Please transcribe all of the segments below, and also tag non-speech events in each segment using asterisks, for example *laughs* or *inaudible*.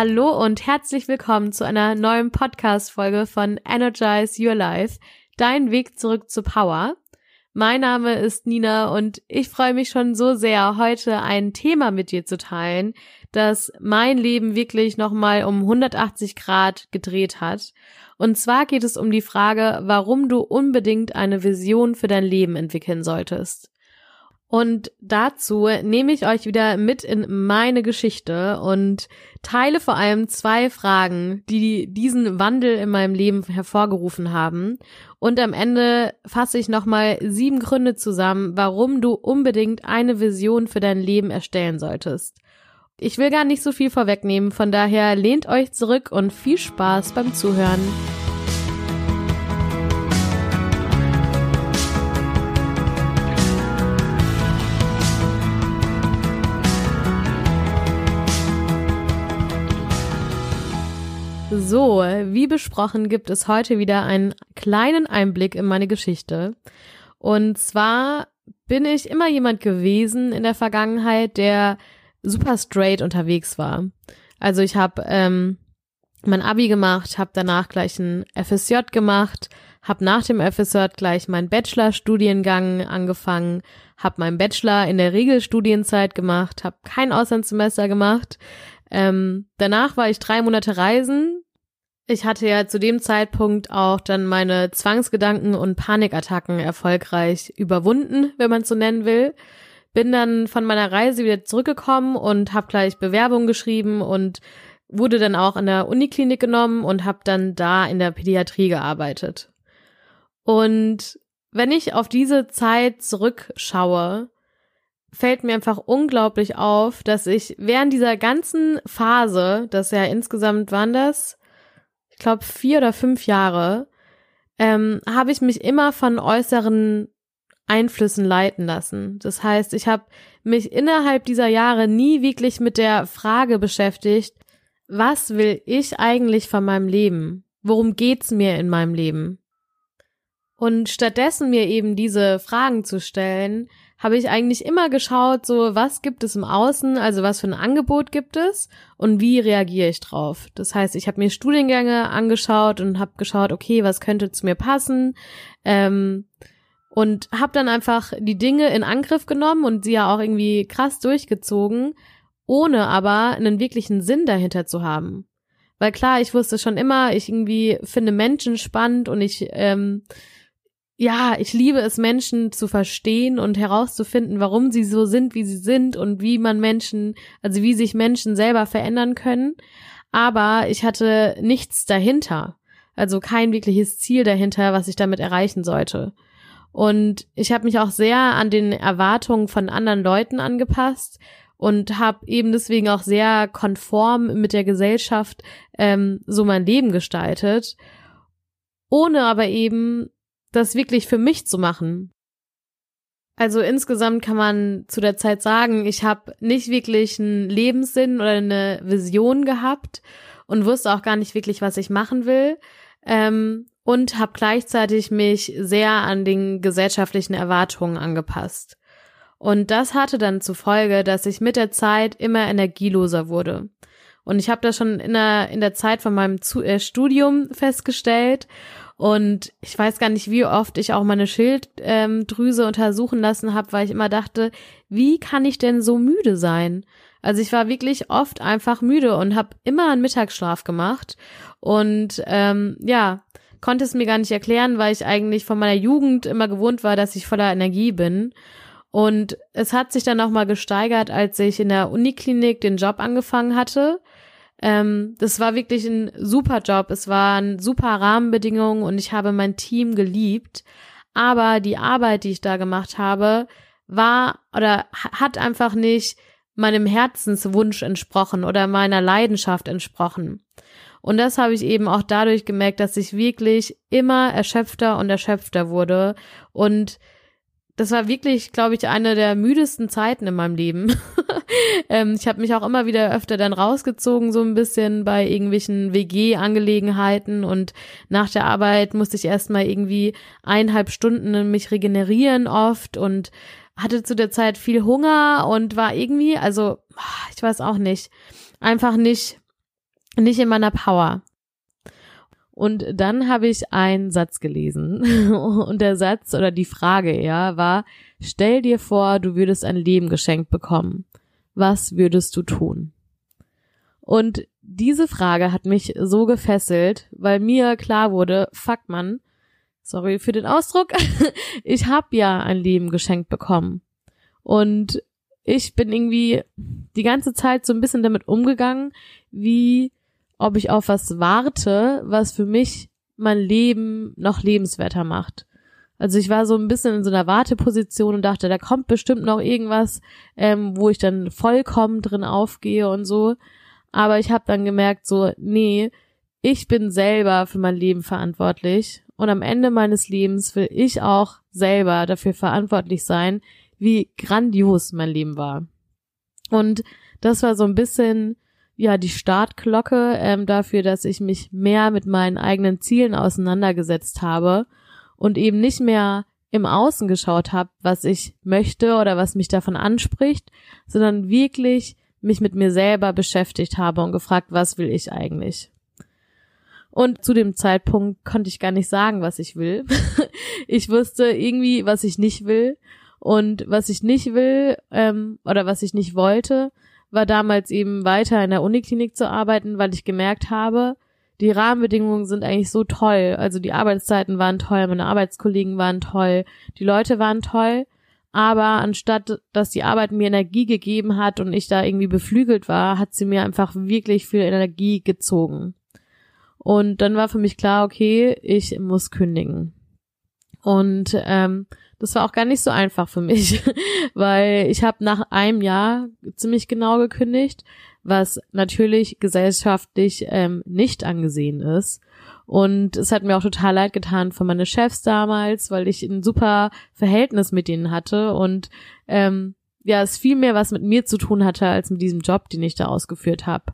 Hallo und herzlich willkommen zu einer neuen Podcast-Folge von Energize Your Life, dein Weg zurück zu Power. Mein Name ist Nina und ich freue mich schon so sehr, heute ein Thema mit dir zu teilen, das mein Leben wirklich nochmal um 180 Grad gedreht hat. Und zwar geht es um die Frage, warum du unbedingt eine Vision für dein Leben entwickeln solltest. Und dazu nehme ich euch wieder mit in meine Geschichte und teile vor allem zwei Fragen, die diesen Wandel in meinem Leben hervorgerufen haben. Und am Ende fasse ich nochmal sieben Gründe zusammen, warum du unbedingt eine Vision für dein Leben erstellen solltest. Ich will gar nicht so viel vorwegnehmen, von daher lehnt euch zurück und viel Spaß beim Zuhören. So, wie besprochen gibt es heute wieder einen kleinen Einblick in meine Geschichte. Und zwar bin ich immer jemand gewesen in der Vergangenheit, der super straight unterwegs war. Also ich habe ähm, mein Abi gemacht, habe danach gleich ein FSJ gemacht, habe nach dem FSJ gleich meinen Bachelorstudiengang angefangen, habe meinen Bachelor in der Regelstudienzeit gemacht, habe kein Auslandssemester gemacht, ähm, danach war ich drei Monate reisen. Ich hatte ja zu dem Zeitpunkt auch dann meine Zwangsgedanken und Panikattacken erfolgreich überwunden, wenn man es so nennen will. Bin dann von meiner Reise wieder zurückgekommen und habe gleich Bewerbung geschrieben und wurde dann auch in der Uniklinik genommen und habe dann da in der Pädiatrie gearbeitet. Und wenn ich auf diese Zeit zurückschaue, fällt mir einfach unglaublich auf, dass ich während dieser ganzen Phase, das ja insgesamt waren das, ich glaube vier oder fünf Jahre, ähm, habe ich mich immer von äußeren Einflüssen leiten lassen. Das heißt, ich habe mich innerhalb dieser Jahre nie wirklich mit der Frage beschäftigt, was will ich eigentlich von meinem Leben? Worum geht's mir in meinem Leben? Und stattdessen mir eben diese Fragen zu stellen, habe ich eigentlich immer geschaut, so was gibt es im Außen, also was für ein Angebot gibt es und wie reagiere ich drauf. Das heißt, ich habe mir Studiengänge angeschaut und habe geschaut, okay, was könnte zu mir passen ähm, und habe dann einfach die Dinge in Angriff genommen und sie ja auch irgendwie krass durchgezogen, ohne aber einen wirklichen Sinn dahinter zu haben. Weil klar, ich wusste schon immer, ich irgendwie finde Menschen spannend und ich ähm, ja, ich liebe es, Menschen zu verstehen und herauszufinden, warum sie so sind, wie sie sind und wie man Menschen, also wie sich Menschen selber verändern können. Aber ich hatte nichts dahinter. Also kein wirkliches Ziel dahinter, was ich damit erreichen sollte. Und ich habe mich auch sehr an den Erwartungen von anderen Leuten angepasst und habe eben deswegen auch sehr konform mit der Gesellschaft ähm, so mein Leben gestaltet, ohne aber eben das wirklich für mich zu machen. Also insgesamt kann man zu der Zeit sagen, ich habe nicht wirklich einen Lebenssinn oder eine Vision gehabt und wusste auch gar nicht wirklich, was ich machen will. Ähm, und habe gleichzeitig mich sehr an den gesellschaftlichen Erwartungen angepasst. Und das hatte dann zur Folge, dass ich mit der Zeit immer energieloser wurde. Und ich habe das schon in der, in der Zeit von meinem äh, Studium festgestellt und ich weiß gar nicht, wie oft ich auch meine Schilddrüse untersuchen lassen habe, weil ich immer dachte, wie kann ich denn so müde sein? Also ich war wirklich oft einfach müde und habe immer einen Mittagsschlaf gemacht. Und ähm, ja, konnte es mir gar nicht erklären, weil ich eigentlich von meiner Jugend immer gewohnt war, dass ich voller Energie bin. Und es hat sich dann nochmal gesteigert, als ich in der Uniklinik den Job angefangen hatte. Ähm, das war wirklich ein super Job. Es waren super Rahmenbedingungen und ich habe mein Team geliebt. Aber die Arbeit, die ich da gemacht habe, war oder hat einfach nicht meinem Herzenswunsch entsprochen oder meiner Leidenschaft entsprochen. Und das habe ich eben auch dadurch gemerkt, dass ich wirklich immer erschöpfter und erschöpfter wurde und das war wirklich, glaube ich, eine der müdesten Zeiten in meinem Leben. *laughs* ähm, ich habe mich auch immer wieder öfter dann rausgezogen, so ein bisschen bei irgendwelchen WG-Angelegenheiten und nach der Arbeit musste ich erstmal irgendwie eineinhalb Stunden mich regenerieren oft und hatte zu der Zeit viel Hunger und war irgendwie, also ich weiß auch nicht, einfach nicht nicht in meiner Power. Und dann habe ich einen Satz gelesen *laughs* und der Satz oder die Frage eher war, stell dir vor, du würdest ein Leben geschenkt bekommen. Was würdest du tun? Und diese Frage hat mich so gefesselt, weil mir klar wurde, fuck man, sorry für den Ausdruck, *laughs* ich habe ja ein Leben geschenkt bekommen. Und ich bin irgendwie die ganze Zeit so ein bisschen damit umgegangen, wie ob ich auf was warte, was für mich mein Leben noch lebenswerter macht. Also ich war so ein bisschen in so einer Warteposition und dachte, da kommt bestimmt noch irgendwas, ähm, wo ich dann vollkommen drin aufgehe und so. Aber ich habe dann gemerkt, so, nee, ich bin selber für mein Leben verantwortlich und am Ende meines Lebens will ich auch selber dafür verantwortlich sein, wie grandios mein Leben war. Und das war so ein bisschen ja die Startglocke ähm, dafür, dass ich mich mehr mit meinen eigenen Zielen auseinandergesetzt habe und eben nicht mehr im Außen geschaut habe, was ich möchte oder was mich davon anspricht, sondern wirklich mich mit mir selber beschäftigt habe und gefragt, was will ich eigentlich? Und zu dem Zeitpunkt konnte ich gar nicht sagen, was ich will. *laughs* ich wusste irgendwie, was ich nicht will. Und was ich nicht will ähm, oder was ich nicht wollte, war damals eben weiter in der Uniklinik zu arbeiten, weil ich gemerkt habe, die Rahmenbedingungen sind eigentlich so toll. Also die Arbeitszeiten waren toll, meine Arbeitskollegen waren toll, die Leute waren toll. Aber anstatt, dass die Arbeit mir Energie gegeben hat und ich da irgendwie beflügelt war, hat sie mir einfach wirklich viel Energie gezogen. Und dann war für mich klar, okay, ich muss kündigen. Und ähm, das war auch gar nicht so einfach für mich, *laughs* weil ich habe nach einem Jahr ziemlich genau gekündigt, was natürlich gesellschaftlich ähm, nicht angesehen ist. Und es hat mir auch total leid getan von meine Chefs damals, weil ich ein super Verhältnis mit denen hatte und ähm, ja, es viel mehr was mit mir zu tun hatte als mit diesem Job, den ich da ausgeführt habe.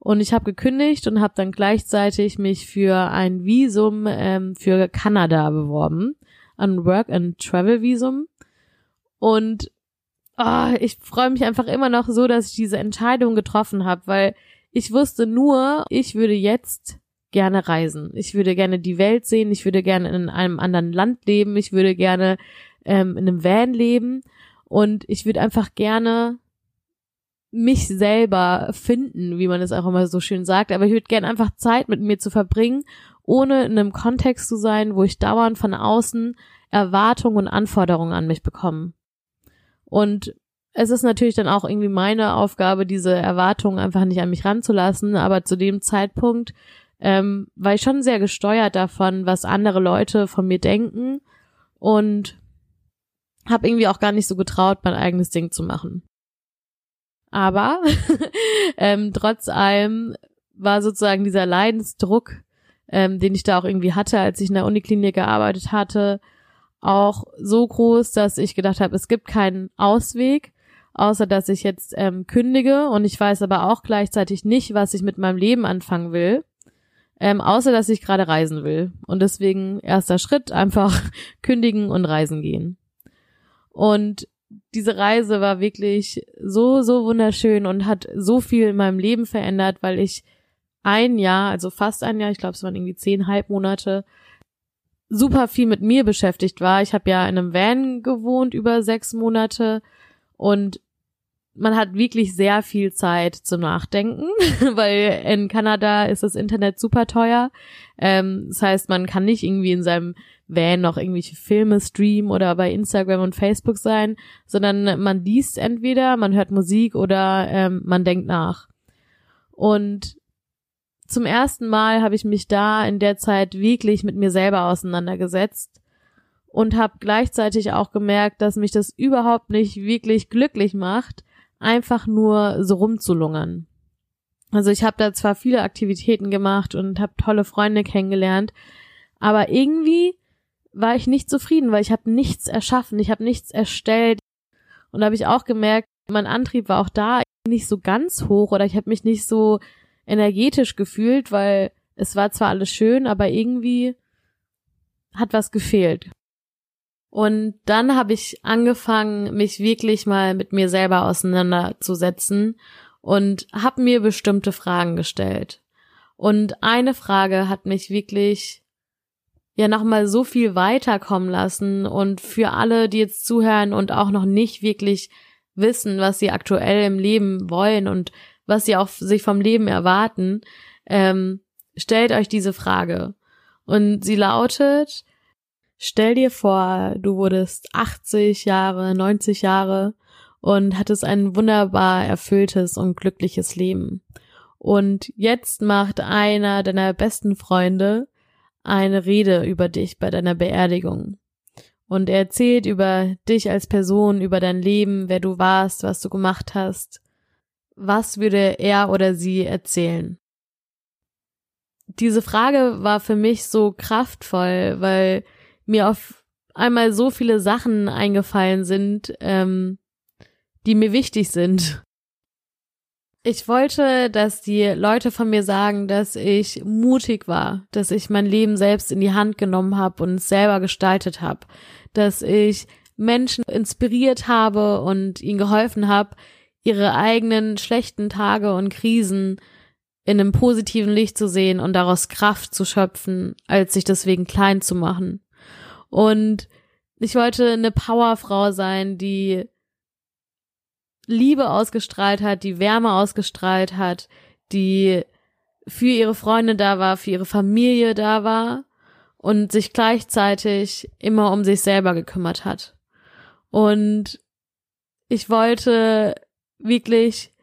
Und ich habe gekündigt und habe dann gleichzeitig mich für ein Visum ähm, für Kanada beworben an Work and Travel Visum. Und oh, ich freue mich einfach immer noch so, dass ich diese Entscheidung getroffen habe, weil ich wusste nur, ich würde jetzt gerne reisen. Ich würde gerne die Welt sehen. Ich würde gerne in einem anderen Land leben. Ich würde gerne ähm, in einem Van leben. Und ich würde einfach gerne mich selber finden, wie man es auch immer so schön sagt. Aber ich würde gerne einfach Zeit mit mir zu verbringen ohne in einem Kontext zu sein, wo ich dauernd von außen Erwartungen und Anforderungen an mich bekomme. Und es ist natürlich dann auch irgendwie meine Aufgabe, diese Erwartungen einfach nicht an mich ranzulassen, aber zu dem Zeitpunkt ähm, war ich schon sehr gesteuert davon, was andere Leute von mir denken und habe irgendwie auch gar nicht so getraut, mein eigenes Ding zu machen. Aber *laughs* ähm, trotz allem war sozusagen dieser Leidensdruck ähm, den ich da auch irgendwie hatte, als ich in der Uniklinik gearbeitet hatte, auch so groß, dass ich gedacht habe, es gibt keinen Ausweg, außer dass ich jetzt ähm, kündige und ich weiß aber auch gleichzeitig nicht, was ich mit meinem Leben anfangen will, ähm, außer dass ich gerade reisen will. Und deswegen erster Schritt, einfach *laughs* kündigen und reisen gehen. Und diese Reise war wirklich so, so wunderschön und hat so viel in meinem Leben verändert, weil ich ein Jahr, also fast ein Jahr, ich glaube, es waren irgendwie zehn Halbmonate, super viel mit mir beschäftigt war. Ich habe ja in einem Van gewohnt über sechs Monate und man hat wirklich sehr viel Zeit zum Nachdenken, *laughs* weil in Kanada ist das Internet super teuer. Ähm, das heißt, man kann nicht irgendwie in seinem Van noch irgendwelche Filme streamen oder bei Instagram und Facebook sein, sondern man liest entweder, man hört Musik oder ähm, man denkt nach. Und zum ersten Mal habe ich mich da in der Zeit wirklich mit mir selber auseinandergesetzt und habe gleichzeitig auch gemerkt, dass mich das überhaupt nicht wirklich glücklich macht, einfach nur so rumzulungern. Also ich habe da zwar viele Aktivitäten gemacht und habe tolle Freunde kennengelernt, aber irgendwie war ich nicht zufrieden, weil ich habe nichts erschaffen, ich habe nichts erstellt und da habe ich auch gemerkt, mein Antrieb war auch da nicht so ganz hoch oder ich habe mich nicht so energetisch gefühlt, weil es war zwar alles schön, aber irgendwie hat was gefehlt. Und dann habe ich angefangen, mich wirklich mal mit mir selber auseinanderzusetzen und habe mir bestimmte Fragen gestellt. Und eine Frage hat mich wirklich ja nochmal so viel weiterkommen lassen und für alle, die jetzt zuhören und auch noch nicht wirklich wissen, was sie aktuell im Leben wollen und was sie auch sich vom Leben erwarten, ähm, stellt euch diese Frage. Und sie lautet, stell dir vor, du wurdest 80 Jahre, 90 Jahre und hattest ein wunderbar erfülltes und glückliches Leben. Und jetzt macht einer deiner besten Freunde eine Rede über dich bei deiner Beerdigung. Und er erzählt über dich als Person, über dein Leben, wer du warst, was du gemacht hast. Was würde er oder sie erzählen? Diese Frage war für mich so kraftvoll, weil mir auf einmal so viele Sachen eingefallen sind, ähm, die mir wichtig sind. Ich wollte, dass die Leute von mir sagen, dass ich mutig war, dass ich mein Leben selbst in die Hand genommen habe und selber gestaltet habe, dass ich Menschen inspiriert habe und ihnen geholfen habe, ihre eigenen schlechten Tage und Krisen in einem positiven Licht zu sehen und daraus Kraft zu schöpfen, als sich deswegen klein zu machen. Und ich wollte eine Powerfrau sein, die Liebe ausgestrahlt hat, die Wärme ausgestrahlt hat, die für ihre Freunde da war, für ihre Familie da war und sich gleichzeitig immer um sich selber gekümmert hat. Und ich wollte wirklich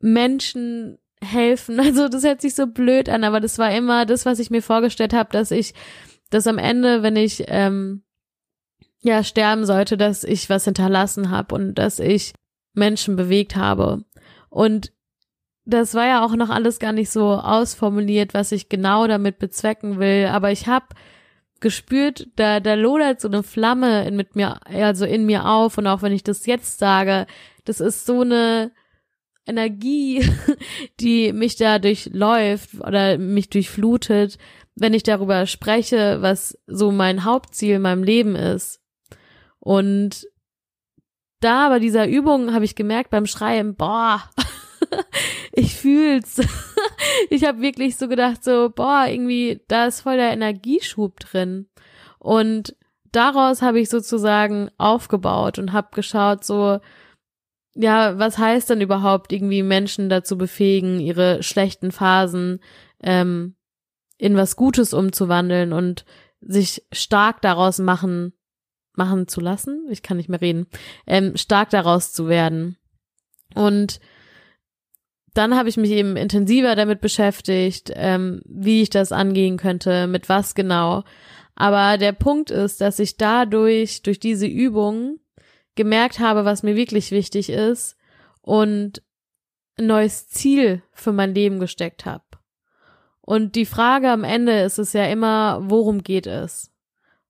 Menschen helfen. *laughs* Also das hört sich so blöd an, aber das war immer das, was ich mir vorgestellt habe, dass ich, dass am Ende, wenn ich ähm, ja sterben sollte, dass ich was hinterlassen habe und dass ich Menschen bewegt habe. Und das war ja auch noch alles gar nicht so ausformuliert, was ich genau damit bezwecken will, aber ich habe gespürt, da da lodert so eine Flamme in mit mir also in mir auf und auch wenn ich das jetzt sage, das ist so eine Energie, *laughs* die mich da durchläuft oder mich durchflutet, wenn ich darüber spreche, was so mein Hauptziel in meinem Leben ist. Und da bei dieser Übung habe ich gemerkt beim Schreiben, boah, *laughs* ich fühl's. *laughs* ich habe wirklich so gedacht, so, boah, irgendwie, da ist voll der Energieschub drin. Und daraus habe ich sozusagen aufgebaut und habe geschaut, so, ja, was heißt denn überhaupt irgendwie Menschen dazu befähigen, ihre schlechten Phasen ähm, in was Gutes umzuwandeln und sich stark daraus machen, machen zu lassen, ich kann nicht mehr reden, ähm, stark daraus zu werden. Und dann habe ich mich eben intensiver damit beschäftigt, ähm, wie ich das angehen könnte, mit was genau. Aber der Punkt ist, dass ich dadurch, durch diese Übung, gemerkt habe, was mir wirklich wichtig ist und ein neues Ziel für mein Leben gesteckt habe. Und die Frage am Ende ist es ja immer, worum geht es?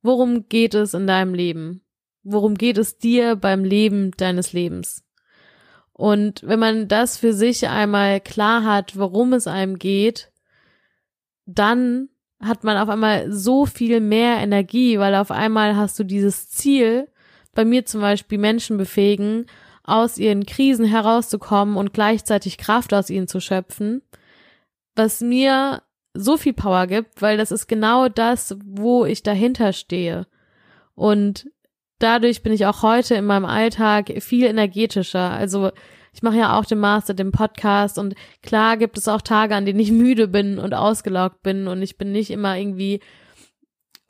Worum geht es in deinem Leben? Worum geht es dir beim Leben deines Lebens? Und wenn man das für sich einmal klar hat, worum es einem geht, dann hat man auf einmal so viel mehr Energie, weil auf einmal hast du dieses Ziel, bei mir zum Beispiel Menschen befähigen, aus ihren Krisen herauszukommen und gleichzeitig Kraft aus ihnen zu schöpfen, was mir so viel Power gibt, weil das ist genau das, wo ich dahinter stehe. Und dadurch bin ich auch heute in meinem Alltag viel energetischer. Also ich mache ja auch den Master, den Podcast und klar gibt es auch Tage, an denen ich müde bin und ausgelaugt bin und ich bin nicht immer irgendwie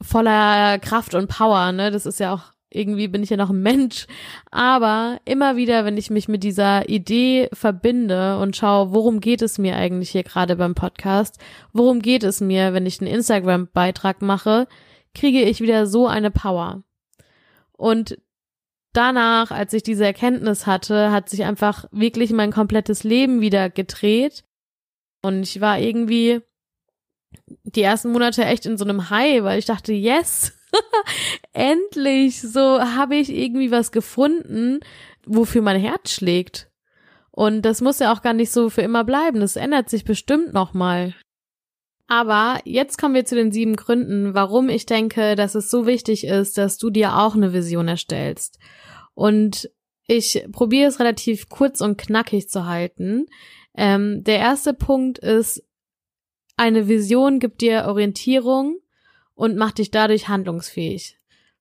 voller Kraft und Power, ne? Das ist ja auch irgendwie bin ich ja noch ein Mensch, aber immer wieder, wenn ich mich mit dieser Idee verbinde und schaue, worum geht es mir eigentlich hier gerade beim Podcast, worum geht es mir, wenn ich einen Instagram-Beitrag mache, kriege ich wieder so eine Power. Und danach, als ich diese Erkenntnis hatte, hat sich einfach wirklich mein komplettes Leben wieder gedreht. Und ich war irgendwie die ersten Monate echt in so einem High, weil ich dachte, yes, *laughs* endlich, so habe ich irgendwie was gefunden, wofür mein Herz schlägt. Und das muss ja auch gar nicht so für immer bleiben. Das ändert sich bestimmt nochmal. Aber jetzt kommen wir zu den sieben Gründen, warum ich denke, dass es so wichtig ist, dass du dir auch eine Vision erstellst. Und Ich probiere es relativ kurz und knackig zu halten. Ähm, der erste Punkt ist, eine Vision gibt dir Orientierung und macht dich dadurch handlungsfähig.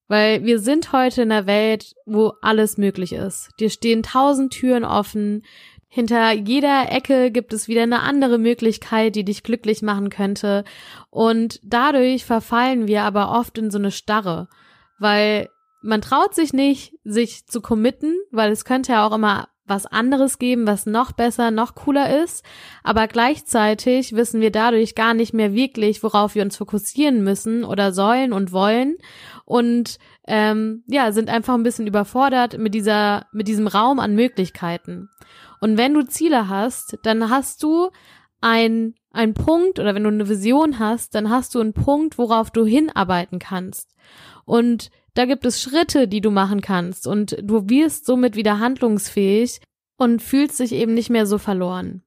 Weil wir sind heute in einer Welt, wo alles möglich ist. Dir stehen tausend Türen offen. Hinter jeder Ecke gibt es wieder eine andere Möglichkeit, die dich glücklich machen könnte. Und dadurch verfallen wir aber oft in so eine Starre, weil man traut sich nicht, sich zu committen, weil es könnte ja auch immer was anderes geben, was noch besser, noch cooler ist. Aber gleichzeitig wissen wir dadurch gar nicht mehr wirklich, worauf wir uns fokussieren müssen oder sollen und wollen. Und ähm, ja, sind einfach ein bisschen überfordert mit dieser, mit diesem Raum an Möglichkeiten. Und wenn du Ziele hast, dann hast du ein, ein Punkt oder wenn du eine Vision hast, dann hast du einen Punkt, worauf du hinarbeiten kannst. Und da gibt es Schritte, die du machen kannst und du wirst somit wieder handlungsfähig und fühlst dich eben nicht mehr so verloren.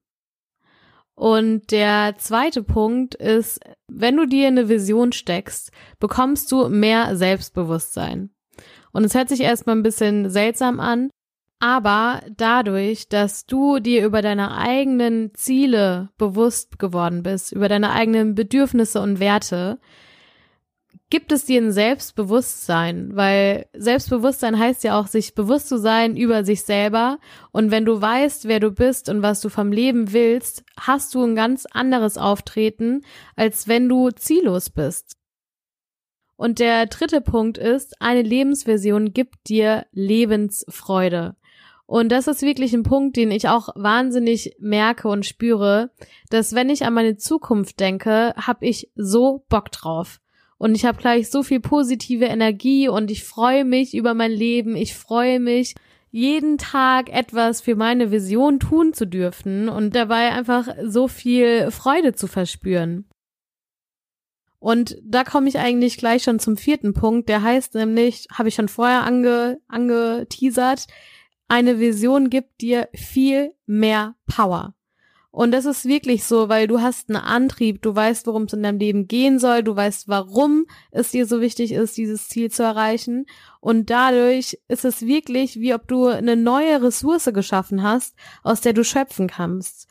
Und der zweite Punkt ist, wenn du dir eine Vision steckst, bekommst du mehr Selbstbewusstsein. Und es hört sich erstmal ein bisschen seltsam an, aber dadurch, dass du dir über deine eigenen Ziele bewusst geworden bist, über deine eigenen Bedürfnisse und Werte, gibt es dir ein Selbstbewusstsein, weil Selbstbewusstsein heißt ja auch, sich bewusst zu sein über sich selber. Und wenn du weißt, wer du bist und was du vom Leben willst, hast du ein ganz anderes Auftreten, als wenn du ziellos bist. Und der dritte Punkt ist, eine Lebensversion gibt dir Lebensfreude. Und das ist wirklich ein Punkt, den ich auch wahnsinnig merke und spüre, dass wenn ich an meine Zukunft denke, habe ich so Bock drauf und ich habe gleich so viel positive Energie und ich freue mich über mein Leben. Ich freue mich, jeden Tag etwas für meine Vision tun zu dürfen und dabei einfach so viel Freude zu verspüren. Und da komme ich eigentlich gleich schon zum vierten Punkt, der heißt nämlich, habe ich schon vorher ange, angeteasert, eine Vision gibt dir viel mehr Power. Und das ist wirklich so, weil du hast einen Antrieb, du weißt, worum es in deinem Leben gehen soll, du weißt, warum es dir so wichtig ist, dieses Ziel zu erreichen. Und dadurch ist es wirklich, wie ob du eine neue Ressource geschaffen hast, aus der du schöpfen kannst.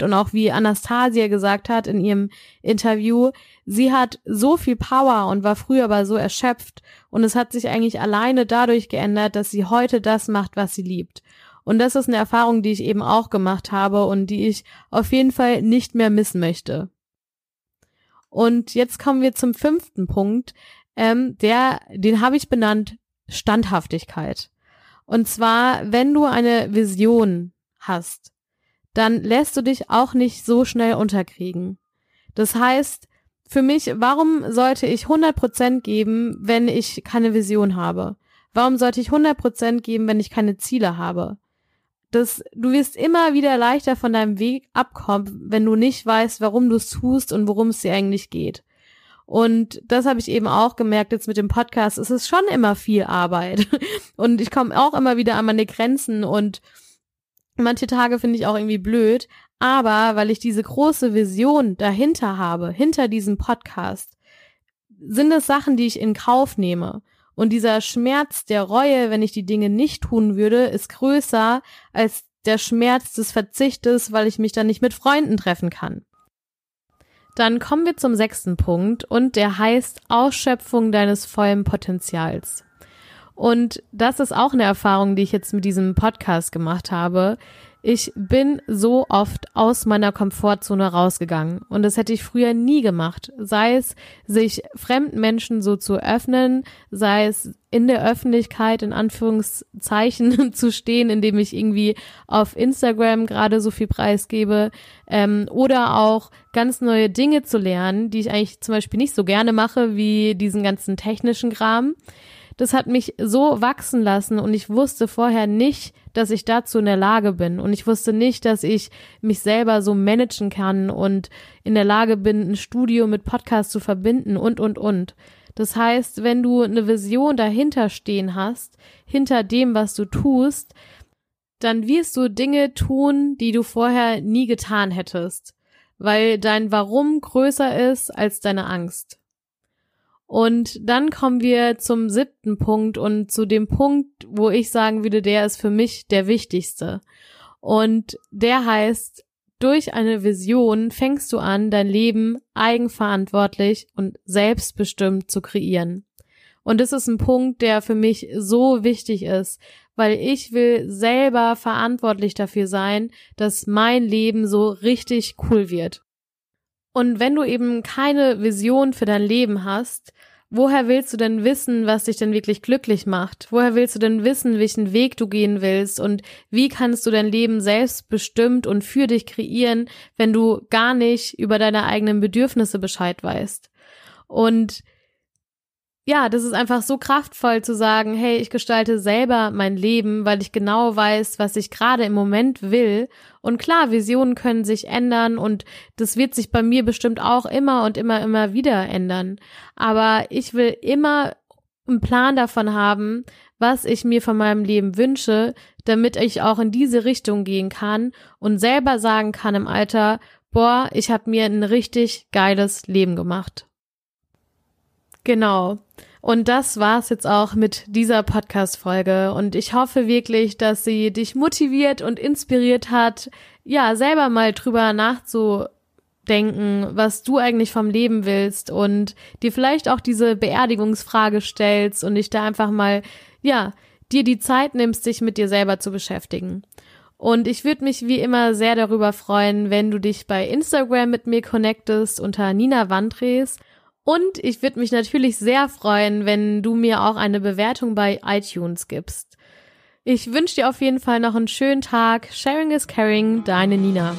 Und auch wie Anastasia gesagt hat in ihrem Interview, sie hat so viel Power und war früher aber so erschöpft und es hat sich eigentlich alleine dadurch geändert, dass sie heute das macht, was sie liebt. Und das ist eine Erfahrung, die ich eben auch gemacht habe und die ich auf jeden Fall nicht mehr missen möchte. Und jetzt kommen wir zum fünften Punkt, ähm, der, den habe ich benannt, Standhaftigkeit. Und zwar, wenn du eine Vision hast, dann lässt du dich auch nicht so schnell unterkriegen. Das heißt, für mich, warum sollte ich 100% geben, wenn ich keine Vision habe? Warum sollte ich 100% geben, wenn ich keine Ziele habe? Das, du wirst immer wieder leichter von deinem Weg abkommen, wenn du nicht weißt, warum du es tust und worum es dir eigentlich geht. Und das habe ich eben auch gemerkt jetzt mit dem Podcast. Es ist schon immer viel Arbeit. *laughs* Und ich komme auch immer wieder an meine Grenzen und manche Tage finde ich auch irgendwie blöd. Aber weil ich diese große Vision dahinter habe, hinter diesem Podcast, sind es Sachen, die ich in Kauf nehme. Und dieser Schmerz der Reue, wenn ich die Dinge nicht tun würde, ist größer als der Schmerz des Verzichtes, weil ich mich dann nicht mit Freunden treffen kann. Dann kommen wir zum sechsten Punkt und der heißt Ausschöpfung deines vollen Potenzials. Und das ist auch eine Erfahrung, die ich jetzt mit diesem Podcast gemacht habe. Ich bin so oft aus meiner Komfortzone rausgegangen und das hätte ich früher nie gemacht. Sei es sich fremden Menschen so zu öffnen, sei es in der Öffentlichkeit in Anführungszeichen *laughs* zu stehen, indem ich irgendwie auf Instagram gerade so viel preisgebe ähm, oder auch ganz neue Dinge zu lernen, die ich eigentlich zum Beispiel nicht so gerne mache wie diesen ganzen technischen Kram das hat mich so wachsen lassen und ich wusste vorher nicht, dass ich dazu in der Lage bin und ich wusste nicht, dass ich mich selber so managen kann und in der Lage bin, ein Studio mit Podcast zu verbinden und, und, und. Das heißt, wenn du eine Vision dahinter stehen hast, hinter dem, was du tust, dann wirst du Dinge tun, die du vorher nie getan hättest, weil dein Warum größer ist als deine Angst. Und dann kommen wir zum siebten Punkt und zu dem Punkt, wo ich sagen würde, der ist für mich der wichtigste. Und der heißt, durch eine Vision fängst du an, dein Leben eigenverantwortlich und selbstbestimmt zu kreieren. Und das ist ein Punkt, der für mich so wichtig ist, weil ich will selber verantwortlich dafür sein, dass mein Leben so richtig cool wird. Und wenn du eben keine Vision für dein Leben hast, woher willst du denn wissen, was dich denn wirklich glücklich macht? Woher willst du denn wissen, welchen Weg du gehen willst? Und wie kannst du dein Leben selbstbestimmt und für dich kreieren, wenn du gar nicht über deine eigenen Bedürfnisse Bescheid weißt? Und ja, das ist einfach so kraftvoll zu sagen, hey, ich gestalte selber mein Leben, weil ich genau weiß, was ich gerade im Moment will. Und klar, Visionen können sich ändern und das wird sich bei mir bestimmt auch immer und immer, immer wieder ändern. Aber ich will immer einen Plan davon haben, was ich mir von meinem Leben wünsche, damit ich auch in diese Richtung gehen kann und selber sagen kann im Alter, boah, ich habe mir ein richtig geiles Leben gemacht. Genau. Und das war's jetzt auch mit dieser Podcast-Folge. Und ich hoffe wirklich, dass sie dich motiviert und inspiriert hat, ja, selber mal drüber nachzudenken, was du eigentlich vom Leben willst und dir vielleicht auch diese Beerdigungsfrage stellst und dich da einfach mal, ja, dir die Zeit nimmst, sich mit dir selber zu beschäftigen. Und ich würde mich wie immer sehr darüber freuen, wenn du dich bei Instagram mit mir connectest unter Nina Wandres und ich würde mich natürlich sehr freuen, wenn du mir auch eine Bewertung bei iTunes gibst. Ich wünsche dir auf jeden Fall noch einen schönen Tag. Sharing is caring, deine Nina.